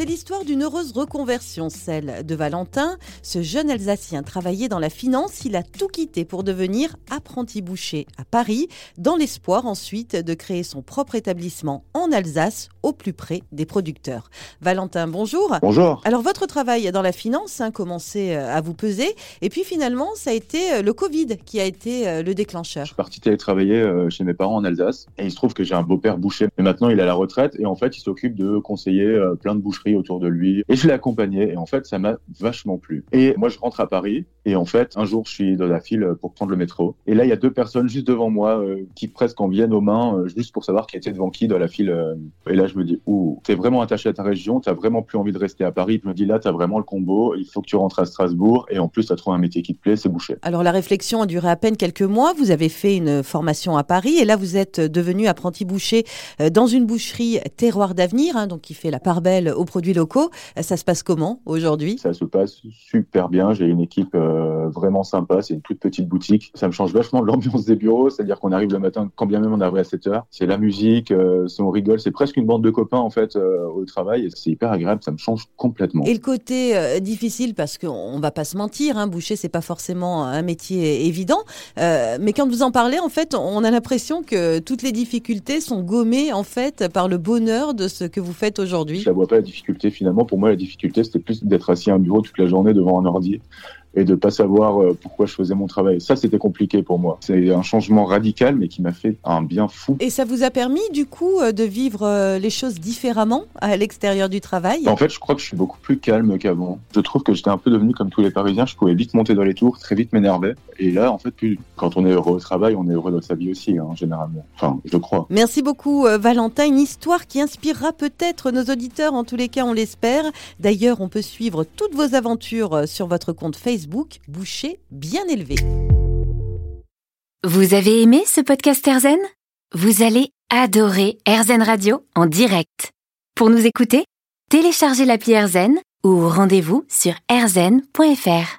C'est l'histoire d'une heureuse reconversion, celle de Valentin. Ce jeune Alsacien travaillait dans la finance, il a tout quitté pour devenir apprenti boucher à Paris, dans l'espoir ensuite de créer son propre établissement en Alsace, au plus près des producteurs. Valentin, bonjour. Bonjour. Alors votre travail dans la finance a commencé euh, à vous peser, et puis finalement ça a été euh, le Covid qui a été euh, le déclencheur. Je suis parti télétravailler chez mes parents en Alsace, et il se trouve que j'ai un beau-père boucher, mais maintenant il est à la retraite, et en fait il s'occupe de conseiller plein de boucheries autour de lui. Et je l'ai accompagné. Et en fait, ça m'a vachement plu. Et moi, je rentre à Paris. Et en fait, un jour, je suis dans la file pour prendre le métro. Et là, il y a deux personnes juste devant moi euh, qui presque en viennent aux mains, euh, juste pour savoir qui était devant qui dans la file. Euh. Et là, je me dis, ouh, t'es vraiment attaché à ta région. T'as vraiment plus envie de rester à Paris. Je me dis, là, t'as vraiment le combo. Il faut que tu rentres à Strasbourg. Et en plus, t'as trouvé un métier qui te plaît, c'est boucher. Alors, la réflexion a duré à peine quelques mois. Vous avez fait une formation à Paris. Et là, vous êtes devenu apprenti boucher dans une boucherie terroir d'avenir, hein, donc qui fait la part belle aux produits locaux. Ça se passe comment aujourd'hui? Ça se passe super bien. J'ai une équipe euh, vraiment sympa. C'est une toute petite boutique. Ça me change vachement l'ambiance des bureaux. C'est-à-dire qu'on arrive le matin, quand bien même on arrive à 7 heures. C'est la musique, euh, on rigole. C'est presque une bande de copains en fait euh, au travail. C'est hyper agréable. Ça me change complètement. Et le côté difficile, parce qu'on va pas se mentir, hein, boucher c'est pas forcément un métier évident. mais quand vous en parlez, en fait, on a l'impression que toutes les difficultés sont gommées en fait par le bonheur de ce que vous faites aujourd'hui. Je la vois pas la difficulté finalement. Pour moi, la difficulté, c'était plus d'être assis à un bureau toute la journée devant un ordi et de pas savoir euh, pourquoi je faisais mon travail. Ça, c'était compliqué pour moi. C'est un changement radical, mais qui m'a fait un bien fou. Et ça vous a permis, du coup, euh, de vivre euh, les choses différemment à l'extérieur du travail? En fait, je crois que je suis beaucoup plus calme qu'avant. Je trouve que j'étais un peu devenu comme tous les Parisiens. Je pouvais vite monter dans les tours, très vite m'énerver. Et là, en fait, plus, quand on est heureux au travail, on est heureux dans sa vie aussi, hein, généralement. Enfin, je crois. Merci beaucoup, Valentin. Une histoire qui inspirera peut-être nos auditeurs. En tous les cas, on l'espère. D'ailleurs, on peut suivre toutes vos aventures sur votre compte Boucher bien élevé. Vous avez aimé ce podcast Erzen Vous allez adorer Erzen Radio en direct. Pour nous écouter, téléchargez l'appli Erzen ou rendez-vous sur erzen.fr.